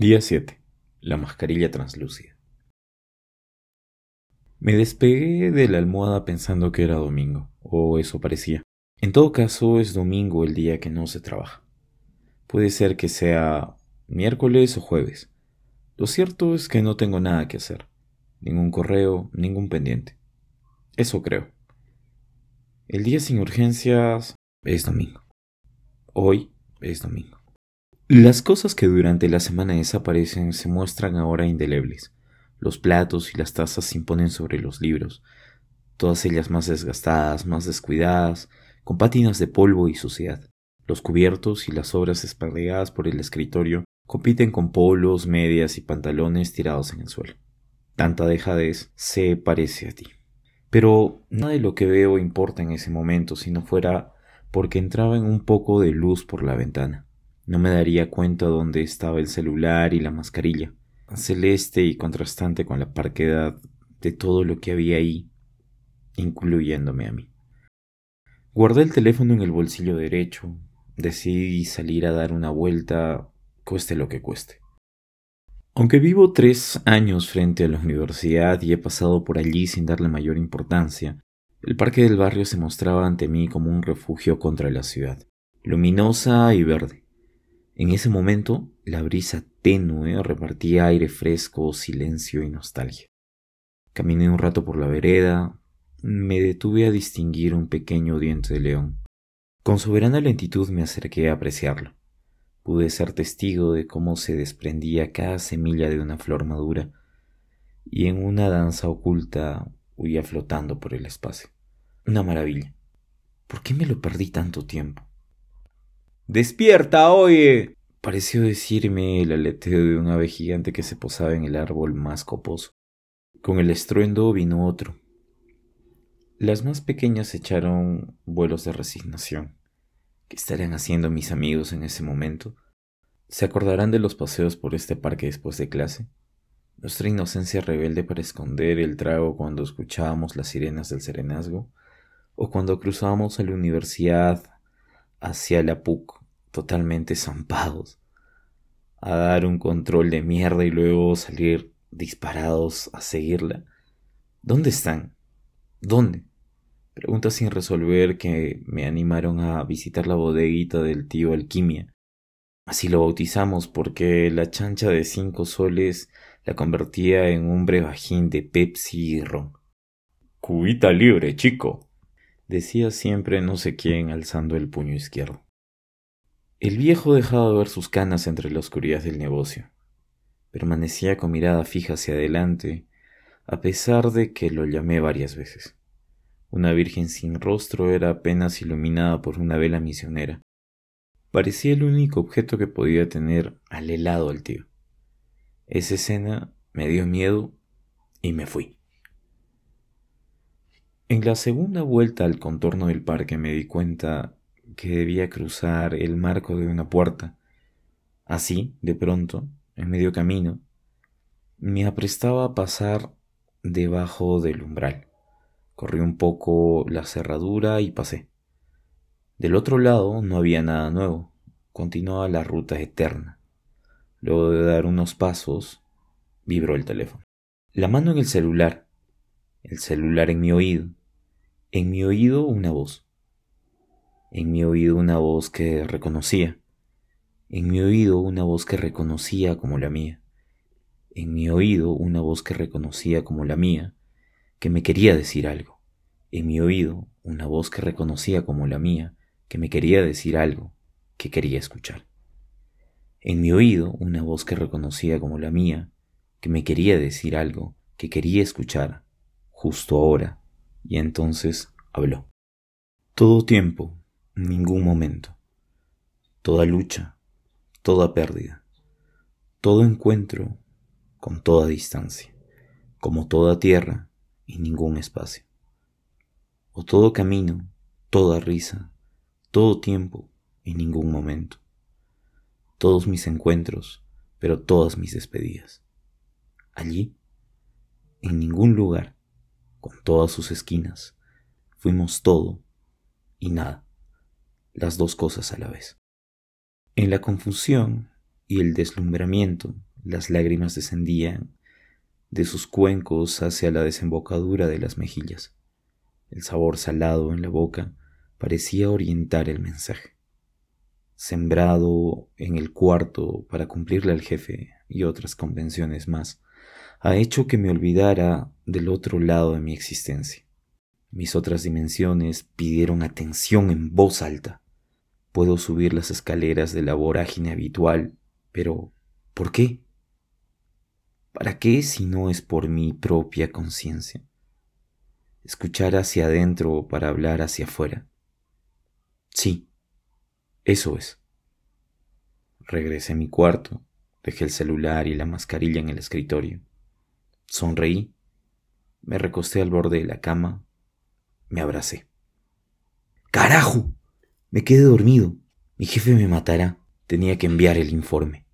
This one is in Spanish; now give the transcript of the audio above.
Día 7. La mascarilla translúcida. Me despegué de la almohada pensando que era domingo, o eso parecía. En todo caso, es domingo el día que no se trabaja. Puede ser que sea miércoles o jueves. Lo cierto es que no tengo nada que hacer. Ningún correo, ningún pendiente. Eso creo. El día sin urgencias es domingo. Hoy es domingo. Las cosas que durante la semana desaparecen se muestran ahora indelebles. Los platos y las tazas se imponen sobre los libros, todas ellas más desgastadas, más descuidadas, con pátinas de polvo y suciedad. Los cubiertos y las obras esparregadas por el escritorio compiten con polos, medias y pantalones tirados en el suelo. Tanta dejadez se parece a ti. Pero nada de lo que veo importa en ese momento si no fuera porque entraba en un poco de luz por la ventana. No me daría cuenta dónde estaba el celular y la mascarilla, celeste y contrastante con la parquedad de todo lo que había ahí, incluyéndome a mí. Guardé el teléfono en el bolsillo derecho, decidí salir a dar una vuelta, cueste lo que cueste. Aunque vivo tres años frente a la universidad y he pasado por allí sin darle mayor importancia, el parque del barrio se mostraba ante mí como un refugio contra la ciudad, luminosa y verde, en ese momento, la brisa tenue repartía aire fresco, silencio y nostalgia. Caminé un rato por la vereda, me detuve a distinguir un pequeño diente de león. Con soberana lentitud me acerqué a apreciarlo. Pude ser testigo de cómo se desprendía cada semilla de una flor madura, y en una danza oculta huía flotando por el espacio. Una maravilla. ¿Por qué me lo perdí tanto tiempo? Despierta, oye. Pareció decirme el aleteo de un ave gigante que se posaba en el árbol más coposo. Con el estruendo vino otro. Las más pequeñas echaron vuelos de resignación. ¿Qué estarían haciendo mis amigos en ese momento? ¿Se acordarán de los paseos por este parque después de clase? Nuestra inocencia rebelde para esconder el trago cuando escuchábamos las sirenas del serenazgo, o cuando cruzábamos a la universidad hacia la PUC totalmente zampados, a dar un control de mierda y luego salir disparados a seguirla. ¿Dónde están? ¿Dónde? Preguntas sin resolver que me animaron a visitar la bodeguita del tío Alquimia. Así lo bautizamos porque la chancha de cinco soles la convertía en un brebajín de Pepsi y ron. Cubita libre, chico, decía siempre no sé quién alzando el puño izquierdo. El viejo dejaba de ver sus canas entre la oscuridad del negocio. Permanecía con mirada fija hacia adelante, a pesar de que lo llamé varias veces. Una virgen sin rostro era apenas iluminada por una vela misionera. Parecía el único objeto que podía tener al helado al tío. Esa escena me dio miedo y me fui. En la segunda vuelta al contorno del parque me di cuenta que debía cruzar el marco de una puerta. Así, de pronto, en medio camino, me aprestaba a pasar debajo del umbral. Corrí un poco la cerradura y pasé. Del otro lado no había nada nuevo, continuaba la ruta eterna. Luego de dar unos pasos, vibró el teléfono. La mano en el celular, el celular en mi oído, en mi oído una voz en mi oído una voz que reconocía, en mi oído una voz que reconocía como la mía, en mi oído una voz que reconocía como la mía, que me quería decir algo, en mi oído una voz que reconocía como la mía, que me quería decir algo, que quería escuchar. En mi oído una voz que reconocía como la mía, que me quería decir algo, que quería escuchar, justo ahora, y entonces habló. Todo tiempo ningún momento, toda lucha, toda pérdida, todo encuentro con toda distancia, como toda tierra y ningún espacio, o todo camino, toda risa, todo tiempo y ningún momento, todos mis encuentros, pero todas mis despedidas. Allí, en ningún lugar, con todas sus esquinas, fuimos todo y nada las dos cosas a la vez. En la confusión y el deslumbramiento, Las lágrimas descendían de sus cuencos hacia la desembocadura de las mejillas. El sabor salado en la boca parecía orientar el mensaje. Sembrado en el cuarto para cumplirle al jefe y otras convenciones más, ha hecho que me olvidara del otro lado de mi existencia. Mis otras dimensiones pidieron atención en voz alta. Puedo subir las escaleras de la vorágine habitual, pero ¿por qué? ¿Para qué si no es por mi propia conciencia? Escuchar hacia adentro para hablar hacia afuera. Sí, eso es. Regresé a mi cuarto, dejé el celular y la mascarilla en el escritorio. Sonreí, me recosté al borde de la cama, me abracé. ¡Carajo! Me quedé dormido. Mi jefe me matará. Tenía que enviar el informe.